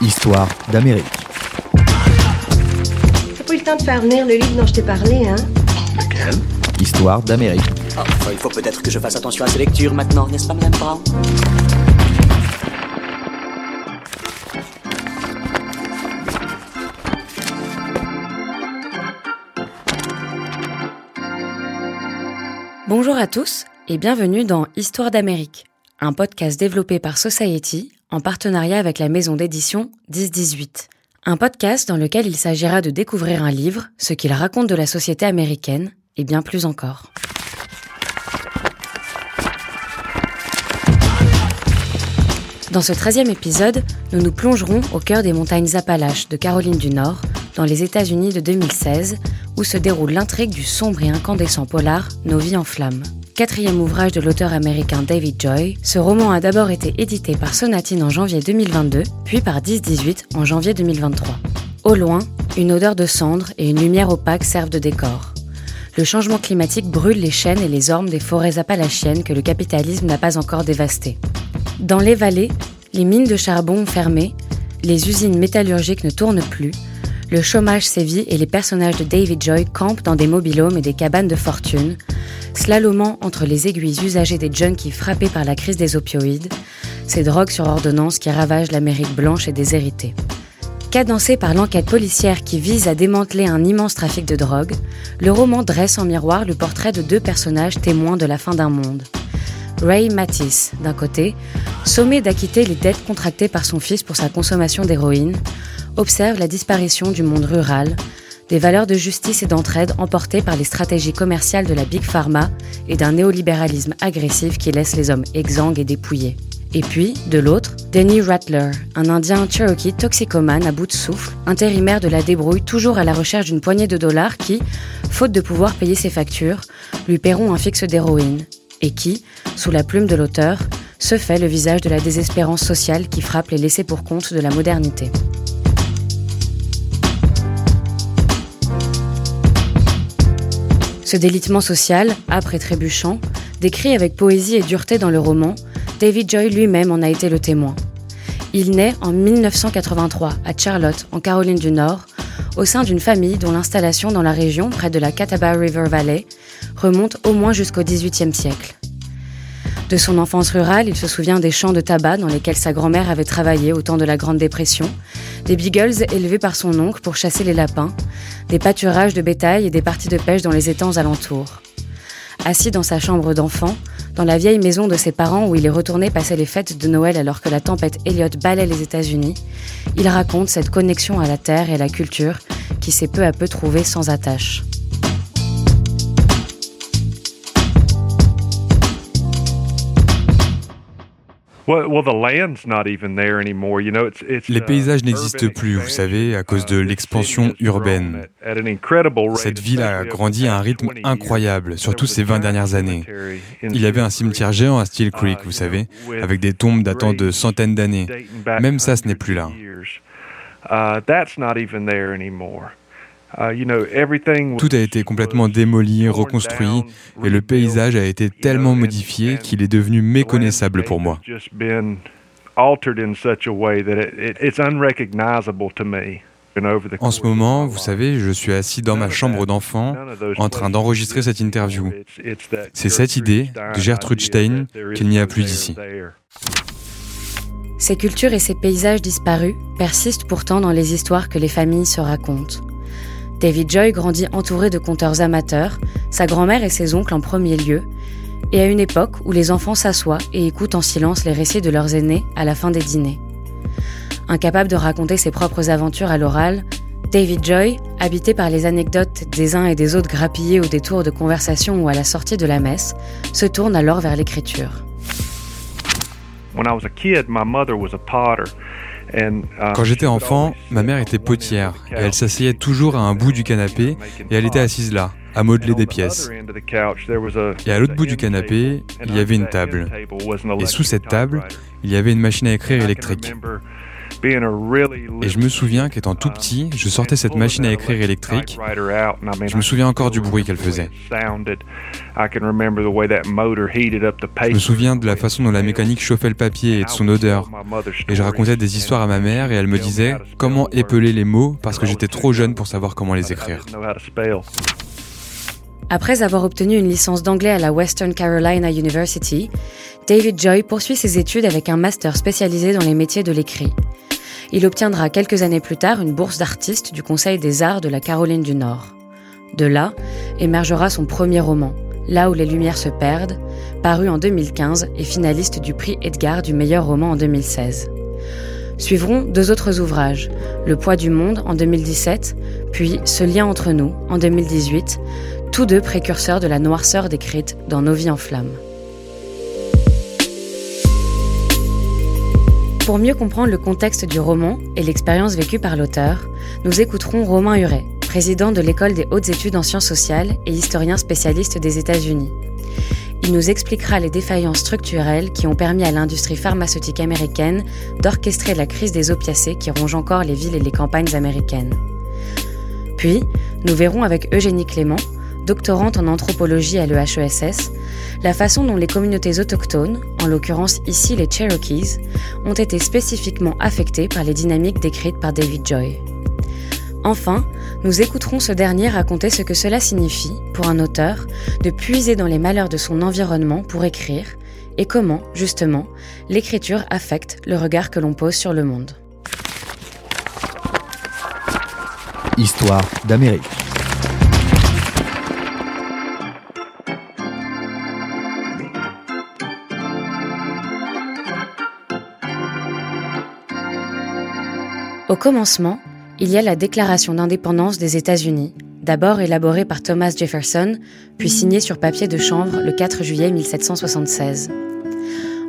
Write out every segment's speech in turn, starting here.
Histoire d'Amérique. T'as pas eu le temps de faire venir le livre dont je t'ai parlé, hein? Lequel? Histoire d'Amérique. Enfin, il faut peut-être que je fasse attention à ces lectures maintenant, n'est-ce pas, Madame Brown? Bonjour à tous et bienvenue dans Histoire d'Amérique, un podcast développé par Society en partenariat avec la maison d'édition 1018. Un podcast dans lequel il s'agira de découvrir un livre, ce qu'il raconte de la société américaine et bien plus encore. Dans ce 13e épisode, nous nous plongerons au cœur des montagnes Appalaches de Caroline du Nord, dans les États-Unis de 2016, où se déroule l'intrigue du sombre et incandescent polar Nos vies en flammes. Quatrième ouvrage de l'auteur américain David Joy, ce roman a d'abord été édité par Sonatine en janvier 2022, puis par 1018 en janvier 2023. Au loin, une odeur de cendre et une lumière opaque servent de décor. Le changement climatique brûle les chênes et les ormes des forêts appalachiennes que le capitalisme n'a pas encore dévastées. Dans les vallées, les mines de charbon ont fermé, les usines métallurgiques ne tournent plus, le chômage sévit et les personnages de David Joy campent dans des mobilhomes et des cabanes de fortune, slalomant entre les aiguilles usagées des junkies frappés par la crise des opioïdes, ces drogues sur ordonnance qui ravagent l'Amérique blanche et déshéritée. Cadencé par l'enquête policière qui vise à démanteler un immense trafic de drogue, le roman dresse en miroir le portrait de deux personnages témoins de la fin d'un monde. Ray Matisse, d'un côté, sommé d'acquitter les dettes contractées par son fils pour sa consommation d'héroïne, observe la disparition du monde rural, des valeurs de justice et d'entraide emportées par les stratégies commerciales de la Big Pharma et d'un néolibéralisme agressif qui laisse les hommes exsangues et dépouillés. Et puis, de l'autre, Denny Rattler, un Indien Cherokee toxicomane à bout de souffle, intérimaire de la débrouille toujours à la recherche d'une poignée de dollars qui, faute de pouvoir payer ses factures, lui paieront un fixe d'héroïne, et qui, sous la plume de l'auteur, se fait le visage de la désespérance sociale qui frappe les laissés pour compte de la modernité. Ce délitement social, âpre et trébuchant, décrit avec poésie et dureté dans le roman, David Joy lui-même en a été le témoin. Il naît en 1983 à Charlotte, en Caroline du Nord, au sein d'une famille dont l'installation dans la région, près de la Catawba River Valley, remonte au moins jusqu'au XVIIIe siècle. De son enfance rurale, il se souvient des champs de tabac dans lesquels sa grand-mère avait travaillé au temps de la Grande Dépression, des beagles élevés par son oncle pour chasser les lapins, des pâturages de bétail et des parties de pêche dans les étangs alentours. Assis dans sa chambre d'enfant, dans la vieille maison de ses parents où il est retourné passer les fêtes de Noël alors que la tempête Elliot balaie les États-Unis, il raconte cette connexion à la terre et à la culture qui s'est peu à peu trouvée sans attache. Les paysages n'existent plus, vous savez, à cause de l'expansion urbaine. Cette ville a grandi à un rythme incroyable, surtout ces 20 dernières années. Il y avait un cimetière géant à Steel Creek, vous savez, avec des tombes datant de centaines d'années. Même ça, ce n'est plus là. Tout a été complètement démoli, reconstruit, et le paysage a été tellement modifié qu'il est devenu méconnaissable pour moi. En ce moment, vous savez, je suis assis dans ma chambre d'enfant en train d'enregistrer cette interview. C'est cette idée de Gertrude Stein qu'il n'y a plus d'ici. Ces cultures et ces paysages disparus persistent pourtant dans les histoires que les familles se racontent. David Joy grandit entouré de conteurs amateurs, sa grand-mère et ses oncles en premier lieu, et à une époque où les enfants s'assoient et écoutent en silence les récits de leurs aînés à la fin des dîners. Incapable de raconter ses propres aventures à l'oral, David Joy, habité par les anecdotes des uns et des autres grappillés au détour de conversations ou à la sortie de la messe, se tourne alors vers l'écriture. Quand j'étais enfant, ma mère était potière et elle s'asseyait toujours à un bout du canapé et elle était assise là, à modeler des pièces. Et à l'autre bout du canapé, il y avait une table. Et sous cette table, il y avait une machine à écrire électrique. Et je me souviens qu'étant tout petit, je sortais cette machine à écrire électrique. Je me souviens encore du bruit qu'elle faisait. Je me souviens de la façon dont la mécanique chauffait le papier et de son odeur. Et je racontais des histoires à ma mère et elle me disait comment épeler les mots parce que j'étais trop jeune pour savoir comment les écrire. Après avoir obtenu une licence d'anglais à la Western Carolina University, David Joy poursuit ses études avec un master spécialisé dans les métiers de l'écrit. Il obtiendra quelques années plus tard une bourse d'artiste du Conseil des arts de la Caroline du Nord. De là émergera son premier roman, Là où les lumières se perdent, paru en 2015 et finaliste du prix Edgar du meilleur roman en 2016. Suivront deux autres ouvrages, Le poids du monde en 2017, puis Ce lien entre nous en 2018, tous deux précurseurs de la noirceur décrite dans Nos vies en flammes. Pour mieux comprendre le contexte du roman et l'expérience vécue par l'auteur, nous écouterons Romain Huret, président de l'École des hautes études en sciences sociales et historien spécialiste des États-Unis. Il nous expliquera les défaillances structurelles qui ont permis à l'industrie pharmaceutique américaine d'orchestrer la crise des opiacés qui ronge encore les villes et les campagnes américaines. Puis, nous verrons avec Eugénie Clément, doctorante en anthropologie à l'EHESS, la façon dont les communautés autochtones, en l'occurrence ici les Cherokees, ont été spécifiquement affectées par les dynamiques décrites par David Joy. Enfin, nous écouterons ce dernier raconter ce que cela signifie, pour un auteur, de puiser dans les malheurs de son environnement pour écrire, et comment, justement, l'écriture affecte le regard que l'on pose sur le monde. Histoire d'Amérique. Au commencement, il y a la Déclaration d'indépendance des États-Unis, d'abord élaborée par Thomas Jefferson, puis signée sur papier de chanvre le 4 juillet 1776.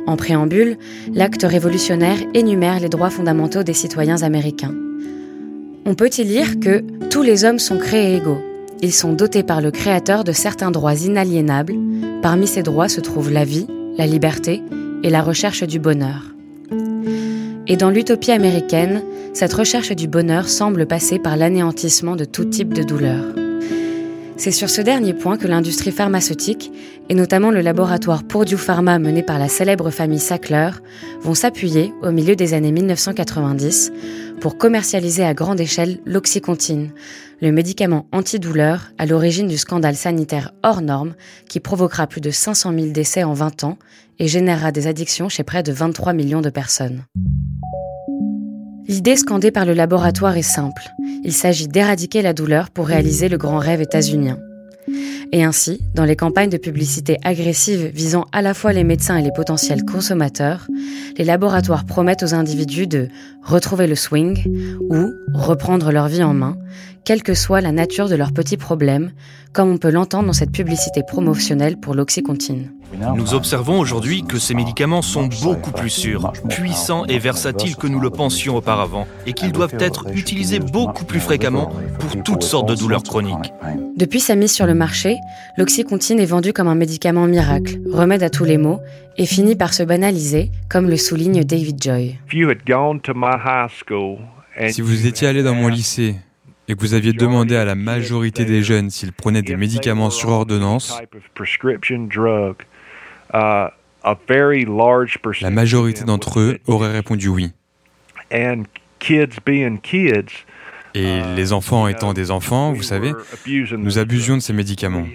En préambule, l'acte révolutionnaire énumère les droits fondamentaux des citoyens américains. On peut y lire que tous les hommes sont créés égaux. Ils sont dotés par le Créateur de certains droits inaliénables. Parmi ces droits se trouvent la vie, la liberté et la recherche du bonheur. Et dans l'utopie américaine, cette recherche du bonheur semble passer par l'anéantissement de tout type de douleur. C'est sur ce dernier point que l'industrie pharmaceutique, et notamment le laboratoire Purdue Pharma mené par la célèbre famille Sackler, vont s'appuyer au milieu des années 1990 pour commercialiser à grande échelle l'oxycontine, le médicament antidouleur à l'origine du scandale sanitaire hors norme qui provoquera plus de 500 000 décès en 20 ans et générera des addictions chez près de 23 millions de personnes. L'idée scandée par le laboratoire est simple. Il s'agit d'éradiquer la douleur pour réaliser le grand rêve états-unien. Et ainsi, dans les campagnes de publicité agressives visant à la fois les médecins et les potentiels consommateurs, les laboratoires promettent aux individus de retrouver le swing ou reprendre leur vie en main, quelle que soit la nature de leurs petits problèmes, comme on peut l'entendre dans cette publicité promotionnelle pour l'oxycontine. Nous observons aujourd'hui que ces médicaments sont beaucoup plus sûrs, puissants et versatiles que nous le pensions auparavant, et qu'ils doivent être utilisés beaucoup plus fréquemment pour toutes sortes de douleurs chroniques. Depuis sa mise sur le marché, l'oxycontine est vendue comme un médicament miracle, remède à tous les maux, et finit par se banaliser, comme le souligne David Joy. Si vous étiez allé dans mon lycée et que vous aviez demandé à la majorité des jeunes s'ils prenaient des médicaments sur ordonnance, la majorité d'entre eux auraient répondu oui. Et les enfants étant des enfants, vous savez, nous abusions de ces médicaments.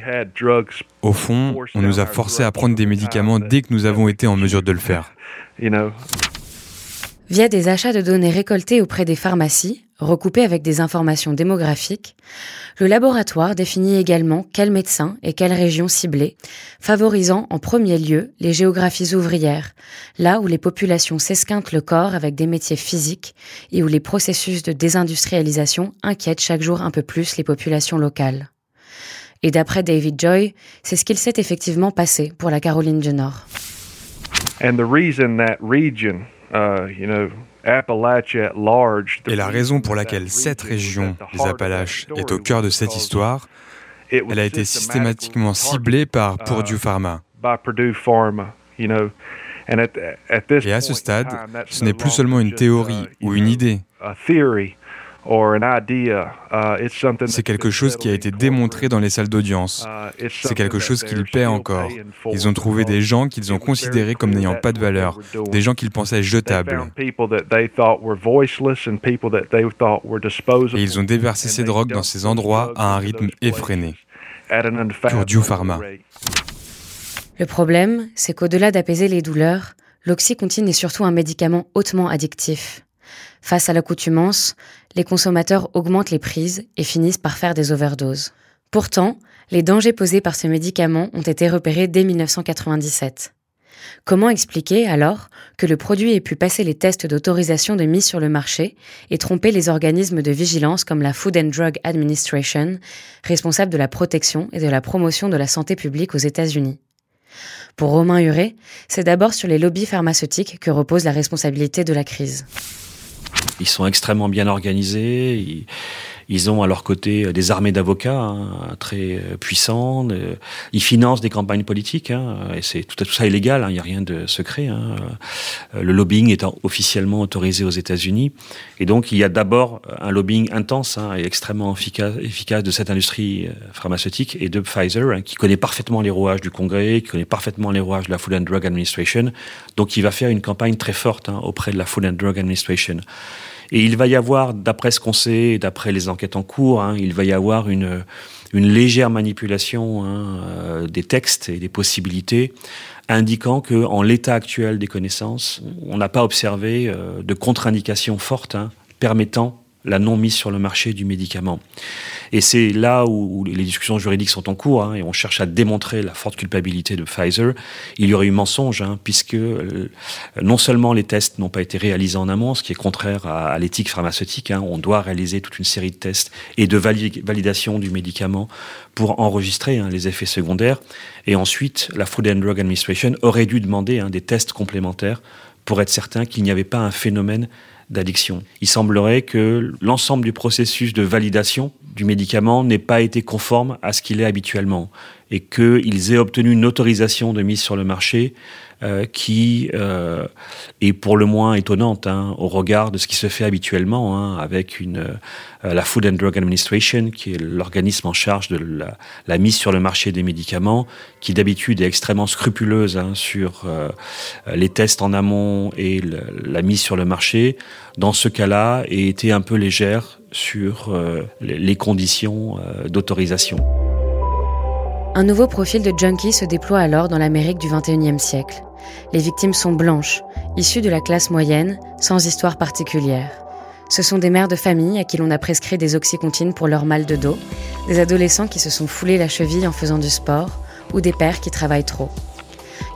Au fond, on nous a forcés à prendre des médicaments dès que nous avons été en mesure de le faire. Via des achats de données récoltées auprès des pharmacies, recoupées avec des informations démographiques, le laboratoire définit également quels médecins et quelles régions cibler, favorisant en premier lieu les géographies ouvrières, là où les populations s'esquintent le corps avec des métiers physiques et où les processus de désindustrialisation inquiètent chaque jour un peu plus les populations locales. Et d'après David Joy, c'est ce qu'il s'est effectivement passé pour la Caroline du Nord. And the reason that region Et la raison pour laquelle cette région, les Appalaches, est au cœur de cette histoire, elle a été systématiquement ciblée par uh, Purdue Pharma. Et à ce stade, ce n'est plus seulement une théorie ou une idée. Uh, c'est quelque chose qui a été démontré dans les salles d'audience. Uh, C'est quelque chose qu'ils paient encore. Ils ont trouvé des gens qu'ils ont considérés comme n'ayant pas de valeur, des gens qu'ils pensaient jetables. Et ils ont déversé ces drogues dans ces endroits à un rythme effréné. Purdue Pharma. Le problème, c'est qu'au-delà d'apaiser les douleurs, l'oxycontine est surtout un médicament hautement addictif. Face à l'accoutumance, les consommateurs augmentent les prises et finissent par faire des overdoses. Pourtant, les dangers posés par ce médicament ont été repérés dès 1997. Comment expliquer alors que le produit ait pu passer les tests d'autorisation de mise sur le marché et tromper les organismes de vigilance comme la Food and Drug Administration, responsable de la protection et de la promotion de la santé publique aux États-Unis? Pour Romain Huret, c'est d'abord sur les lobbies pharmaceutiques que repose la responsabilité de la crise. Ils sont extrêmement bien organisés. Ont à leur côté euh, des armées d'avocats hein, très euh, puissantes. Euh, ils financent des campagnes politiques. Hein, et c'est tout, tout, ça est légal. Hein, il n'y a rien de secret. Hein. Le lobbying étant officiellement autorisé aux États-Unis. Et donc il y a d'abord un lobbying intense hein, et extrêmement efficace, efficace de cette industrie pharmaceutique et de Pfizer, qui connaît parfaitement les rouages du Congrès, qui connaît parfaitement les rouages de la Food and Drug Administration. Donc il va faire une campagne très forte auprès de la Food and Drug Administration. Et il va y avoir, d'après ce qu'on sait, d'après les enquêtes en cours, hein, il va y avoir une, une légère manipulation hein, euh, des textes et des possibilités, indiquant que en l'état actuel des connaissances, on n'a pas observé euh, de contre-indication forte hein, permettant la non mise sur le marché du médicament. Et c'est là où, les discussions juridiques sont en cours, hein, et on cherche à démontrer la forte culpabilité de Pfizer. Il y aurait eu mensonge, hein, puisque euh, non seulement les tests n'ont pas été réalisés en amont, ce qui est contraire à, l'éthique pharmaceutique, hein, on doit réaliser toute une série de tests et de validation du médicament pour enregistrer les effets secondaires. Et ensuite, la Food and Drug Administration aurait dû demander des tests complémentaires pour être certain qu'il n'y avait pas un phénomène Il semblerait que l'ensemble du processus de validation du médicament n'ait pas été conforme à ce qu'il est habituellement et qu'ils aient obtenu une autorisation de mise sur le marché euh, qui euh, est pour le moins étonnante hein, au regard de ce qui se fait habituellement hein, avec une, euh, la Food and Drug Administration, qui est l'organisme en charge de la, mise sur le marché des médicaments, qui d'habitude est extrêmement scrupuleuse hein, sur les tests en amont et la mise sur le marché. Dans ce cas-là, et été un peu légère sur les conditions d'autorisation. Un nouveau profil de junkie se déploie alors dans l'Amérique du XXIe siècle. Les victimes sont blanches, issues de la classe moyenne, sans histoire particulière. Ce sont des mères de famille à qui l'on a prescrit des oxycontines pour leur mal de dos, des adolescents qui se sont foulés la cheville en faisant du sport, ou des pères qui travaillent trop.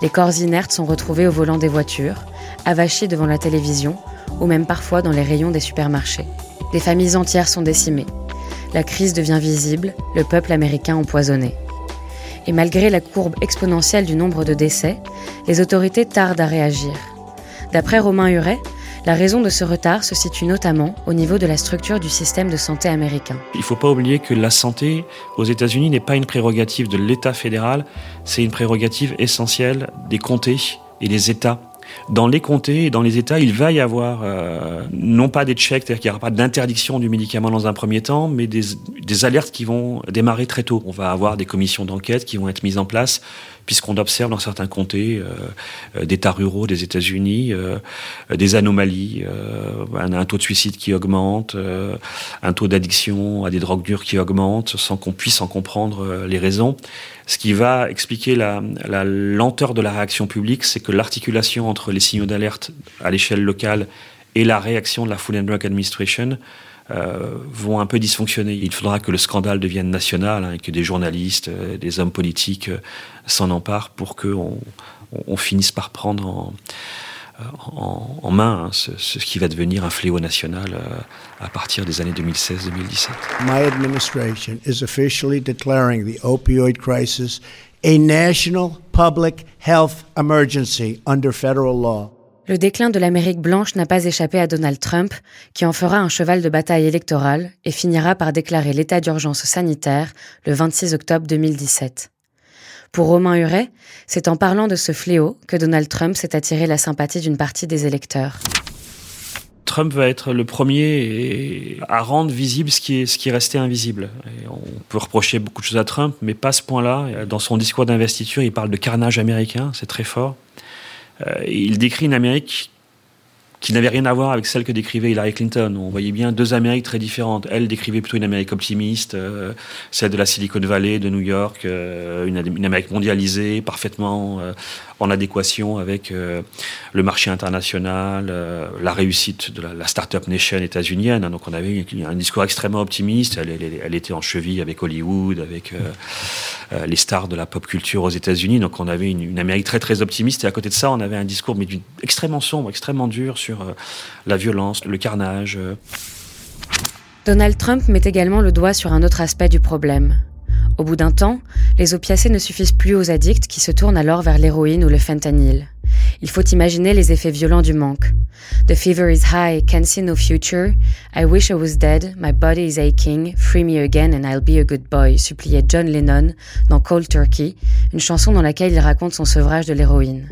Les corps inertes sont retrouvés au volant des voitures, avachis devant la télévision, ou même parfois dans les rayons des supermarchés. Des familles entières sont décimées. La crise devient visible, le peuple américain empoisonné. Et malgré la courbe exponentielle du nombre de décès, les autorités tardent à réagir. D'après Romain Huret, la raison de ce retard se situe notamment au niveau de la structure du système de santé américain. Il ne faut pas oublier que la santé aux États-Unis n'est pas une prérogative de l'État fédéral, c'est une prérogative essentielle des comtés et des États dans les comtés et dans les États, il va y avoir euh, non pas des checks, c'est-à-dire qu'il n'y aura pas d'interdiction du médicament dans un premier temps, mais des, des alertes qui vont démarrer très tôt. On va avoir des commissions d'enquête qui vont être mises en place puisqu'on observe dans certains comtés euh, d'États ruraux des États-Unis euh, des anomalies, euh, un, taux de suicide qui augmente, euh, un taux d'addiction à des drogues dures qui augmente, sans qu'on puisse en comprendre euh, les raisons. Ce qui va expliquer la, la lenteur de la réaction publique, c'est que l'articulation entre les signaux d'alerte à l'échelle locale et la réaction de la Food and Drug Administration euh, vont un peu dysfonctionner. Il faudra que le scandale devienne national hein, et que des journalistes, euh, des hommes politiques euh, s'en emparent pour qu'on on, finisse par prendre en, en, en main hein, ce, ce, qui va devenir un fléau national à partir des années 2016-2017. My administration is officially declaring the opioid crisis a national public health emergency under federal law. Le déclin de l'Amérique blanche n'a pas échappé à Donald Trump, qui en fera un cheval de bataille électoral et finira par déclarer l'état d'urgence sanitaire le 26 octobre 2017. Pour Romain Huret, c'est en parlant de ce fléau que Donald Trump s'est attiré la sympathie d'une partie des électeurs. Trump va être le premier à rendre visible ce qui est, resté invisible. on peut reprocher beaucoup de choses à Trump, mais pas ce point-là. Dans son discours d'investiture, il parle de carnage américain, c'est très fort. Euh, il décrit une Amérique qui n'avait rien à voir avec celle que décrivait Hillary Clinton. On voyait bien deux Amériques très différentes. Elle décrivait plutôt une Amérique optimiste, euh, celle de la Silicon Valley, de New York, euh, une, Amérique mondialisée, parfaitement euh, en adéquation avec le marché international, la réussite de la, la start-up nation états-unienne. Donc on avait un discours extrêmement optimiste. Elle, était en cheville avec Hollywood, avec les stars de la pop culture aux États-Unis. Donc on avait une, Amérique très très optimiste. Et à côté de ça, on avait un discours mais extrêmement sombre, extrêmement dur euh, la violence, le carnage. Euh. Donald Trump met également le doigt sur un autre aspect du problème. Au bout d'un temps, les opiacés ne suffisent plus aux addicts qui se tournent alors vers l'héroïne ou le fentanyl. Il faut imaginer les effets violents du manque. The fever is high, can see no future. I wish I was dead, my body is aching, free me again and I'll be a good boy, suppliait John Lennon dans Cold Turkey, une chanson dans laquelle il raconte son sevrage de l'héroïne.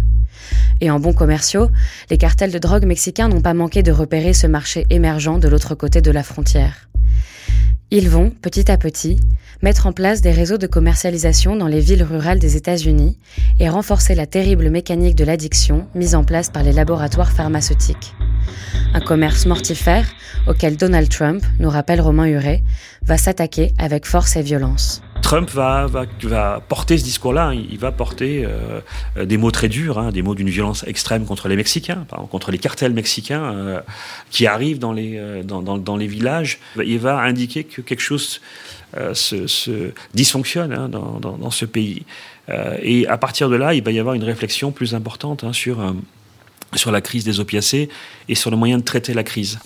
Et en bons commerciaux, les cartels de drogue mexicains n'ont pas manqué de repérer ce marché émergent de l'autre côté de la frontière. Ils vont, petit à petit, mettre en place des réseaux de commercialisation dans les villes rurales des États-Unis et renforcer la terrible mécanique de l'addiction mise en place par les laboratoires pharmaceutiques. Un commerce mortifère auquel Donald Trump, nous rappelle Romain Huret, va s'attaquer avec force et violence. Trump va, porter ce discours-là. Il va porter euh, des mots très durs, hein, des mots d'une violence extrême contre les Mexicains, contre les cartels mexicains euh, qui arrivent dans les, euh, villages. Il va indiquer que quelque chose se, dysfonctionne hein, dans, ce pays. et à partir de là, il va y avoir une réflexion plus importante hein, sur la crise des opiacés et sur le moyen de traiter la crise.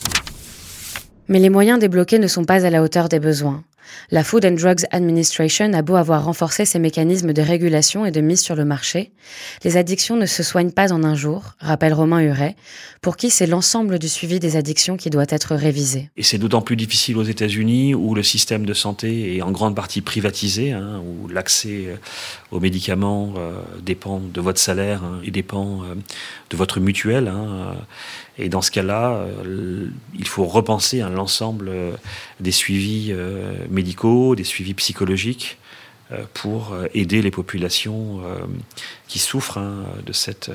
Mais les moyens débloqués ne sont pas à la hauteur des besoins. La Food and Drugs Administration a beau avoir renforcé ses mécanismes de régulation et de mise sur le marché, les addictions ne se soignent pas en un jour, rappelle Romain Huret, pour qui c'est l'ensemble du suivi des addictions qui doit être révisé. Et c'est d'autant plus difficile aux États-Unis où le système de santé est en grande partie privatisé, hein, où l'accès euh, aux médicaments euh, dépend de votre salaire hein, et dépend euh, de votre mutuelle. Hein, et dans ce cas-là, euh, il faut repenser hein, l'ensemble euh, des suivis euh, médicaux, des suivis psychologiques pour aider les populations qui souffrent hein, de cette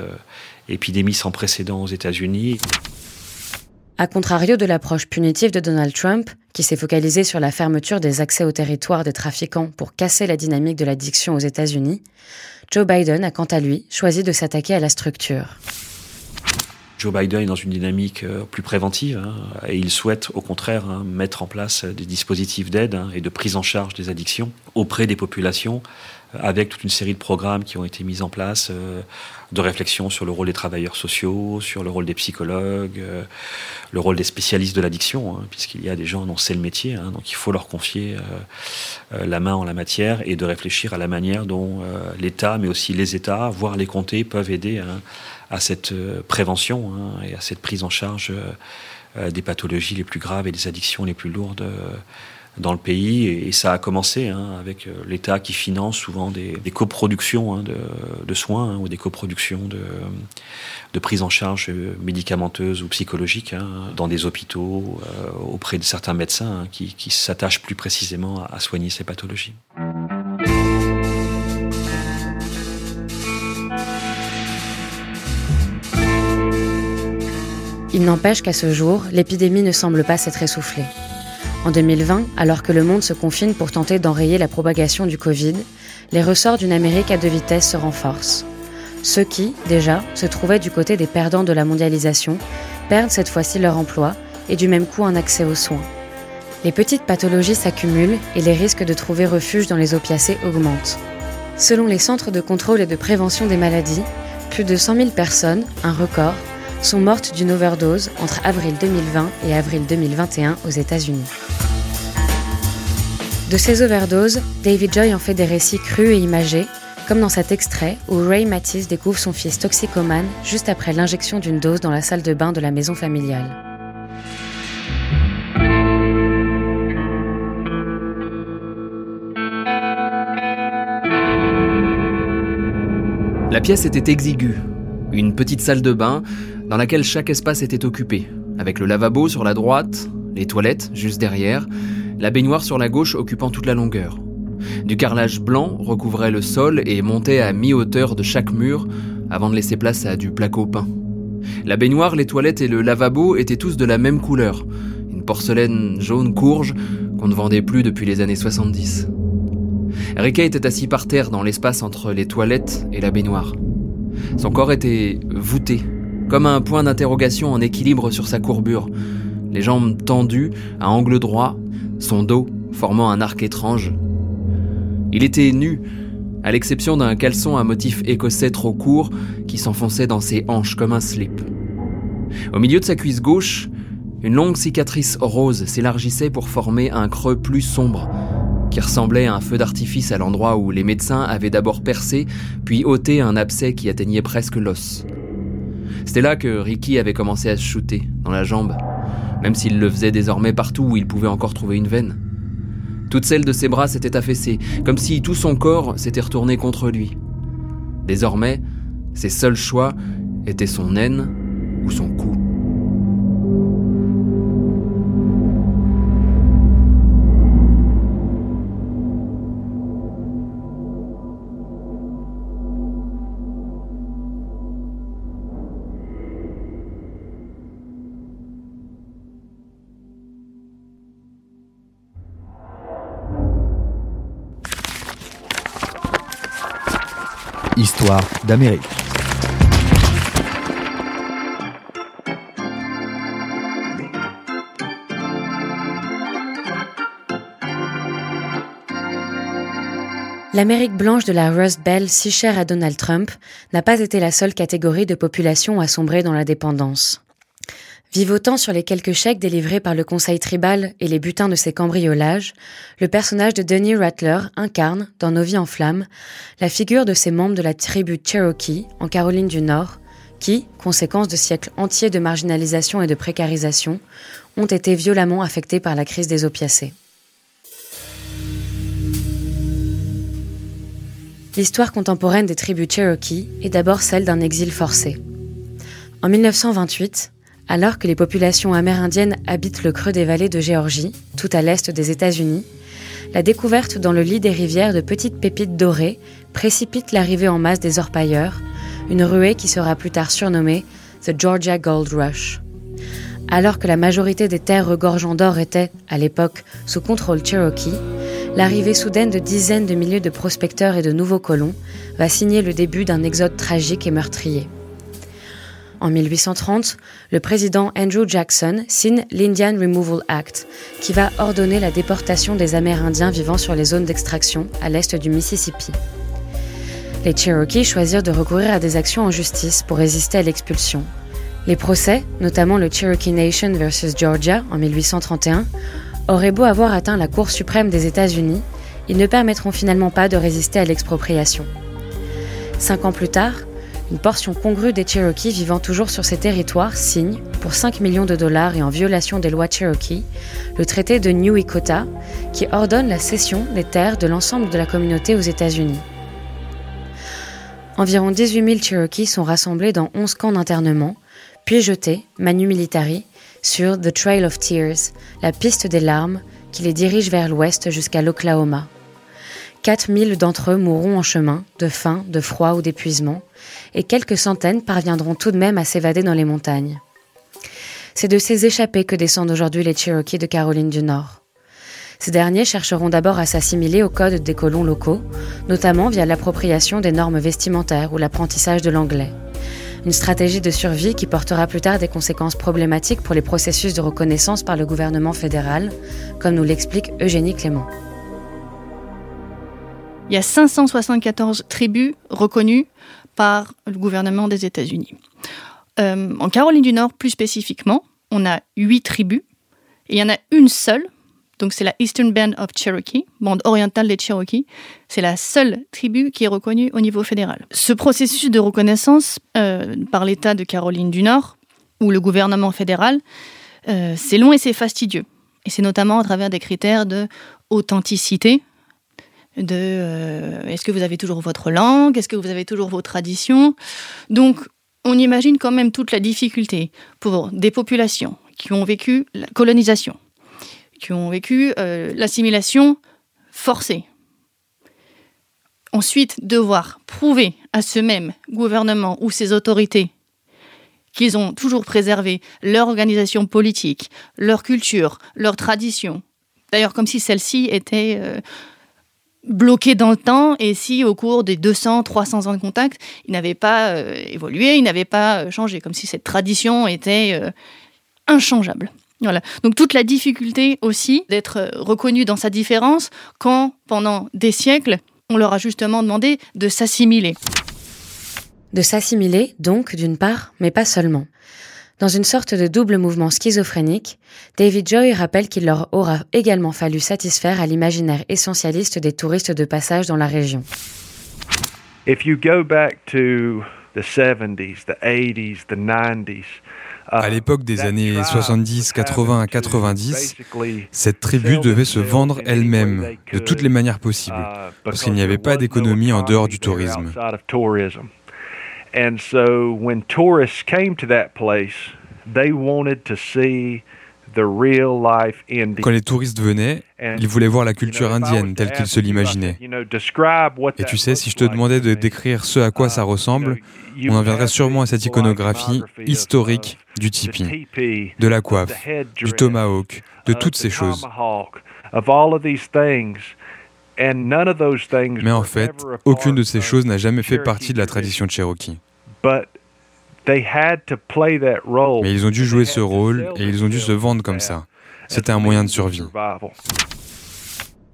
épidémie sans précédent aux États-Unis. A contrario de l'approche punitive de Donald Trump, qui s'est focalisée sur la fermeture des accès au territoire des trafiquants pour casser la dynamique de l'addiction aux États-Unis, Joe Biden a quant à lui choisi de s'attaquer à la structure. Joe Biden est dans une dynamique euh, plus préventive hein, et il souhaite au contraire hein, mettre en place des dispositifs d'aide hein, et de prise en charge des addictions auprès des populations euh, avec toute une série de programmes qui ont été mis en place, euh, de réflexion sur le rôle des travailleurs sociaux, sur le rôle des psychologues, le rôle des spécialistes de l'addiction, puisqu'il y a des gens dont c'est le métier, donc il faut leur confier la main en la matière et de réfléchir à la manière dont l'État, mais aussi les États, voire les comtés, peuvent aider à cette euh, prévention hein, et à cette prise en charge euh, euh, des pathologies les plus graves et des addictions les plus lourdes dans le pays. Et, ça a commencé hein, avec l'État qui finance souvent des, coproductions hein, de, soins ou des coproductions de, de, prise en charge médicamenteuse ou psychologique dans des hôpitaux auprès de certains médecins qui, s'attachent plus précisément à soigner ces pathologies. Il n'empêche qu'à ce jour, l'épidémie ne semble pas s'être essoufflée. En 2020, alors que le monde se confine pour tenter d'enrayer la propagation du Covid, les ressorts d'une Amérique à deux vitesses se renforcent. Ceux qui, déjà, se trouvaient du côté des perdants de la mondialisation, perdent cette fois-ci leur emploi et du même coup un accès aux soins. Les petites pathologies s'accumulent et les risques de trouver refuge dans les opiacés augmentent. Selon les centres de contrôle et de prévention des maladies, plus de 100 000 personnes, un record, sont mortes d'une overdose entre avril 2020 et avril 2021 aux États-Unis. De ces overdoses, David Joy en fait des récits crus et imagés, comme dans cet extrait où Ray Matisse découvre son fils toxicomane juste après l'injection d'une dose dans la salle de bain de la maison familiale. La pièce était exiguë, une petite salle de bain dans laquelle chaque espace était occupé, avec le lavabo sur la droite, les toilettes juste derrière, la baignoire sur la gauche occupant toute la longueur. Du carrelage blanc recouvrait le sol et montait à mi-hauteur de chaque mur avant de laisser place à du placo peint. La baignoire, les toilettes et le lavabo étaient tous de la même couleur, une porcelaine jaune courge qu'on ne vendait plus depuis les années 70. Ricky était assis par terre dans l'espace entre les toilettes et la baignoire. Son corps était voûté, comme un point d'interrogation en équilibre sur sa courbure, les jambes tendues à angle droit, son dos formant un arc étrange. Il était nu, à l'exception d'un caleçon à motif écossais trop court qui s'enfonçait dans ses hanches comme un slip. Au milieu de sa cuisse gauche, une longue cicatrice rose s'élargissait pour former un creux plus sombre, qui ressemblait à un feu d'artifice à l'endroit où les médecins avaient d'abord percé, puis ôté un abcès qui atteignait presque l'os. C'était là que Ricky avait commencé à se shooter, dans la jambe, même s'il le faisait désormais partout où il pouvait encore trouver une veine. Toute celle de ses bras s'était affaissée, comme si tout son corps s'était retourné contre lui. Désormais, ses seuls choix étaient son haine ou son cou. L'Amérique blanche de la Rust Belt, si chère à Donald Trump, n'a pas été la seule catégorie de population à sombrer dans la dépendance. Vivotant sur les quelques chèques délivrés par le conseil tribal et les butins de ses cambriolages, le personnage de Denny Rattler incarne, dans Nos vies en flammes, la figure de ces membres de la tribu Cherokee, en Caroline du Nord, qui, conséquence de siècles entiers de marginalisation et de précarisation, ont été violemment affectés par la crise des opiacés. L'histoire contemporaine des tribus Cherokee est d'abord celle d'un exil forcé. En 1928, alors que les populations amérindiennes habitent le creux des vallées de Géorgie, tout à l'est des États-Unis, la découverte dans le lit des rivières de petites pépites dorées précipite l'arrivée en masse des orpailleurs, une ruée qui sera plus tard surnommée The Georgia Gold Rush. Alors que la majorité des terres regorgeant d'or étaient, à l'époque, sous contrôle cherokee, l'arrivée soudaine de dizaines de milliers de prospecteurs et de nouveaux colons va signer le début d'un exode tragique et meurtrier. En 1830, le président Andrew Jackson signe l'Indian Removal Act, qui va ordonner la déportation des Amérindiens vivant sur les zones d'extraction à l'est du Mississippi. Les Cherokees choisirent de recourir à des actions en justice pour résister à l'expulsion. Les procès, notamment le Cherokee Nation versus Georgia en 1831, auraient beau avoir atteint la Cour suprême des États-Unis, ils ne permettront finalement pas de résister à l'expropriation. Cinq ans plus tard, une portion congrue des Cherokees vivant toujours sur ces territoires signe, pour 5 millions de dollars et en violation des lois Cherokee, le traité de New Ecota qui ordonne la cession des terres de l'ensemble de la communauté aux États-Unis. Environ 18 000 Cherokees sont rassemblés dans 11 camps d'internement, puis jetés, manu militari, sur The Trail of Tears, la piste des larmes qui les dirige vers l'ouest jusqu'à l'Oklahoma. 4000 d'entre eux mourront en chemin, de faim, de froid ou d'épuisement, et quelques centaines parviendront tout de même à s'évader dans les montagnes. C'est de ces échappés que descendent aujourd'hui les Cherokees de Caroline du Nord. Ces derniers chercheront d'abord à s'assimiler au code des colons locaux, notamment via l'appropriation des normes vestimentaires ou l'apprentissage de l'anglais. Une stratégie de survie qui portera plus tard des conséquences problématiques pour les processus de reconnaissance par le gouvernement fédéral, comme nous l'explique Eugénie Clément. Il y a 574 tribus reconnues par le gouvernement des États-Unis. Euh, en Caroline du Nord, plus spécifiquement, on a huit tribus et il y en a une seule. Donc c'est la Eastern Band of Cherokee, bande orientale des Cherokee. C'est la seule tribu qui est reconnue au niveau fédéral. Ce processus de reconnaissance euh, par l'État de Caroline du Nord ou le gouvernement fédéral, euh, c'est long et c'est fastidieux. Et c'est notamment à travers des critères de authenticité, de euh, est-ce que vous avez toujours votre langue, est-ce que vous avez toujours vos traditions? Donc, on imagine quand même toute la difficulté pour des populations qui ont vécu la colonisation, qui ont vécu euh, l'assimilation forcée. Ensuite, devoir prouver à ce même gouvernement ou ses autorités qu'ils ont toujours préservé leur organisation politique, leur culture, leur tradition. D'ailleurs, comme si celle-ci était euh, bloqué dans le temps et si au cours des 200, 300 ans de contact, il n'avait pas euh, évolué, il n'avait pas euh, changé, comme si cette tradition était euh, inchangeable. Voilà. Donc toute la difficulté aussi d'être reconnu dans sa différence quand pendant des siècles, on leur a justement demandé de s'assimiler. De s'assimiler, donc, d'une part, mais pas seulement. Dans une sorte de double mouvement schizophrénique, David Joy rappelle qu'il leur aura également fallu satisfaire à l'imaginaire essentialiste des touristes de passage dans la région. À l'époque des années 70, 80, 90, cette tribu devait se vendre elle-même de toutes les manières possibles, uh, parce qu'il n'y avait pas d'économie en dehors du tourisme. And so when tourists came to that place, they wanted to see the real life Indian. Quand les touristes venaient, ils voulaient voir la culture indienne telle qu'ils se l'imaginaient. Et tu sais, si je te demandais de décrire ce à quoi ça ressemble, on en viendrait sûrement à cette iconographie historique du tipi, de la coiffe, du tomahawk, de toutes ces choses. Mais en fait, aucune de ces choses n'a jamais fait partie de la tradition cherokee. Mais ils ont dû jouer ce rôle et ils ont dû se vendre comme ça. C'était un moyen de survie.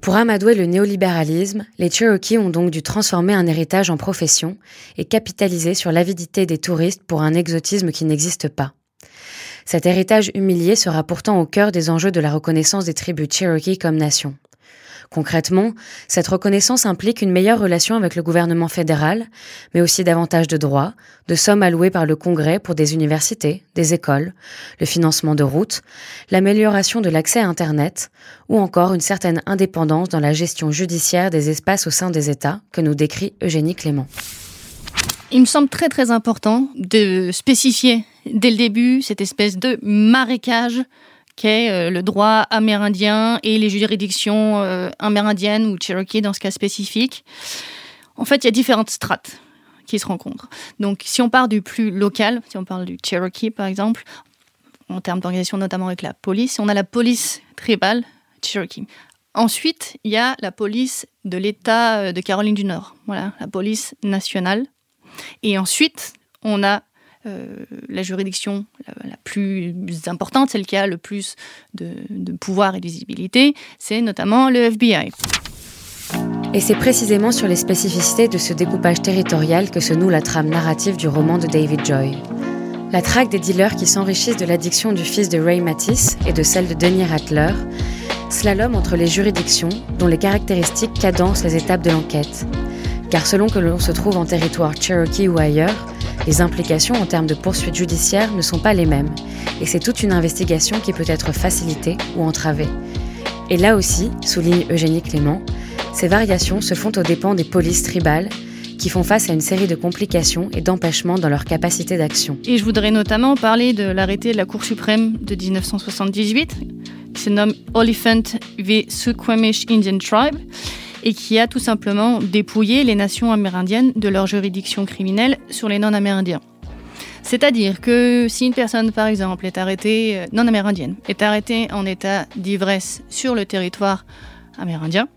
Pour amadouer le néolibéralisme, les Cherokees ont donc dû transformer un héritage en profession et capitaliser sur l'avidité des touristes pour un exotisme qui n'existe pas. Cet héritage humilié sera pourtant au cœur des enjeux de la reconnaissance des tribus Cherokee comme nation. Concrètement, cette reconnaissance implique une meilleure relation avec le gouvernement fédéral, mais aussi davantage de droits, de sommes allouées par le Congrès pour des universités, des écoles, le financement de routes, l'amélioration de l'accès à Internet, ou encore une certaine indépendance dans la gestion judiciaire des espaces au sein des États que nous décrit Eugénie Clément. Il me semble très très important de spécifier dès le début cette espèce de marécage euh, le droit amérindien et les juridictions euh, amérindiennes ou Cherokee dans ce cas spécifique. En fait, il y a différentes strates qui se rencontrent. Donc, si on part du plus local, si on parle du Cherokee par exemple, en termes d'organisation notamment avec la police, on a la police tribale Cherokee. Ensuite, il y a la police de l'État euh, de Caroline du Nord, voilà, la police nationale. Et ensuite, on a la juridiction la, plus importante, celle qui a le plus de, de pouvoir et de visibilité, c'est notamment le FBI. Et c'est précisément sur les spécificités de ce découpage territorial que se noue la trame narrative du roman de David Joy. La traque des dealers qui s'enrichissent de l'addiction du fils de Ray Matisse et de celle de Denis Rattler, slalom entre les juridictions dont les caractéristiques cadencent les étapes de l'enquête. Car selon que l'on se trouve en territoire Cherokee ou ailleurs, les implications en termes de poursuites judiciaires ne sont pas les mêmes, et c'est toute une investigation qui peut être facilitée ou entravée. Et là aussi, souligne Eugénie Clément, ces variations se font aux dépens des polices tribales, qui font face à une série de complications et d'empêchements dans leur capacité d'action. Et je voudrais notamment parler de l'arrêté de la Cour suprême de 1978, qui se nomme Oliphant v. Suquamish Indian Tribe, et qui a tout simplement dépouillé les nations amérindiennes de leur juridiction criminelle sur les non-amérindiens. C'est-à-dire que si une personne, par exemple, est arrêtée, euh, non amérindienne, est arrêtée en état d'ivresse sur le territoire amérindien,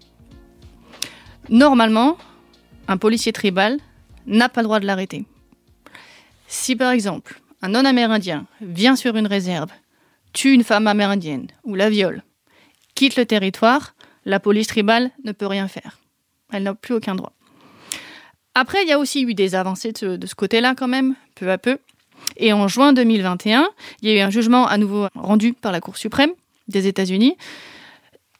normalement, un policier tribal n'a pas le droit de l'arrêter. Si par exemple, un non-amérindien vient sur une réserve, tue une femme amérindienne ou la viole, quitte le territoire, la police tribale ne peut rien faire. Elle n'a plus aucun droit. Après, il y a aussi eu des avancées de ce, côté-là quand même, peu à peu. Et en juin 2021, il y a eu un jugement à nouveau rendu par la Cour suprême des États-Unis,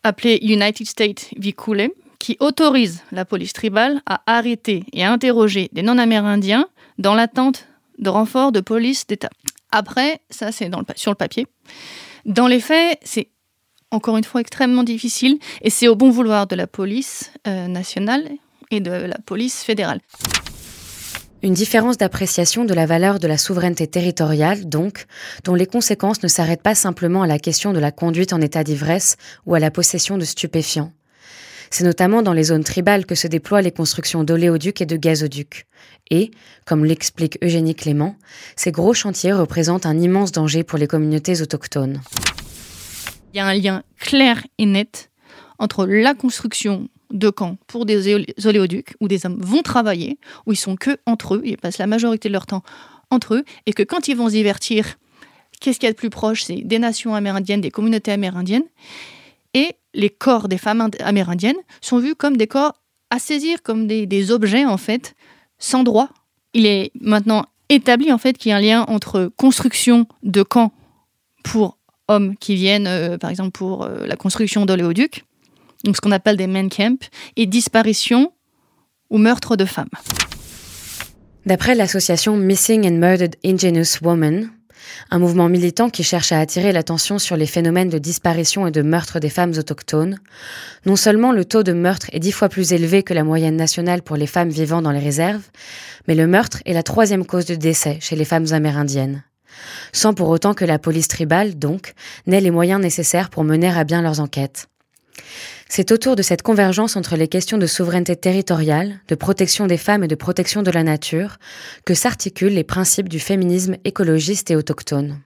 appelé United States v. Cooley, qui autorise la police tribale à arrêter et à interroger des non-amérindiens dans l'attente de renforts de police d'État. Après, ça c'est sur le papier. Dans les faits, c'est encore une fois extrêmement difficile, et c'est au bon vouloir de la police euh, nationale et de la police fédérale. Une différence d'appréciation de la valeur de la souveraineté territoriale, donc, dont les conséquences ne s'arrêtent pas simplement à la question de la conduite en état d'ivresse ou à la possession de stupéfiants. C'est notamment dans les zones tribales que se déploient les constructions d'oléoducs et de gazoducs. Et, comme l'explique Eugénie Clément, ces gros chantiers représentent un immense danger pour les communautés autochtones. Il y a un lien clair et net entre la construction de camps pour des oléoducs où des hommes vont travailler, où ils sont que entre eux, ils passent la majorité de leur temps entre eux, et que quand ils vont se divertir, qu'est-ce qu'il y a de plus proche? C'est des nations amérindiennes, des communautés amérindiennes, et les corps des femmes amérindiennes sont vus comme des corps à saisir, comme des, objets en fait, sans droit. Il est maintenant établi en fait qu'il y a un lien entre construction de camps pour hommes qui viennent, euh, par exemple pour euh, la construction d'oléoducs, donc ce qu'on appelle des men camps, et disparition ou meurtre de femmes. D'après l'association Missing and Murdered Indigenous Women, un mouvement militant qui cherche à attirer l'attention sur les phénomènes de disparition et de meurtre des femmes autochtones, non seulement le taux de meurtre est dix fois plus élevé que la moyenne nationale pour les femmes vivant dans les réserves, mais le meurtre est la troisième cause de décès chez les femmes amérindiennes. Sans pour autant que la police tribale, donc, n'ait les moyens nécessaires pour mener à bien leurs enquêtes. C'est autour de cette convergence entre les questions de souveraineté territoriale, de protection des femmes et de protection de la nature que s'articulent les principes du féminisme écologiste et autochtone.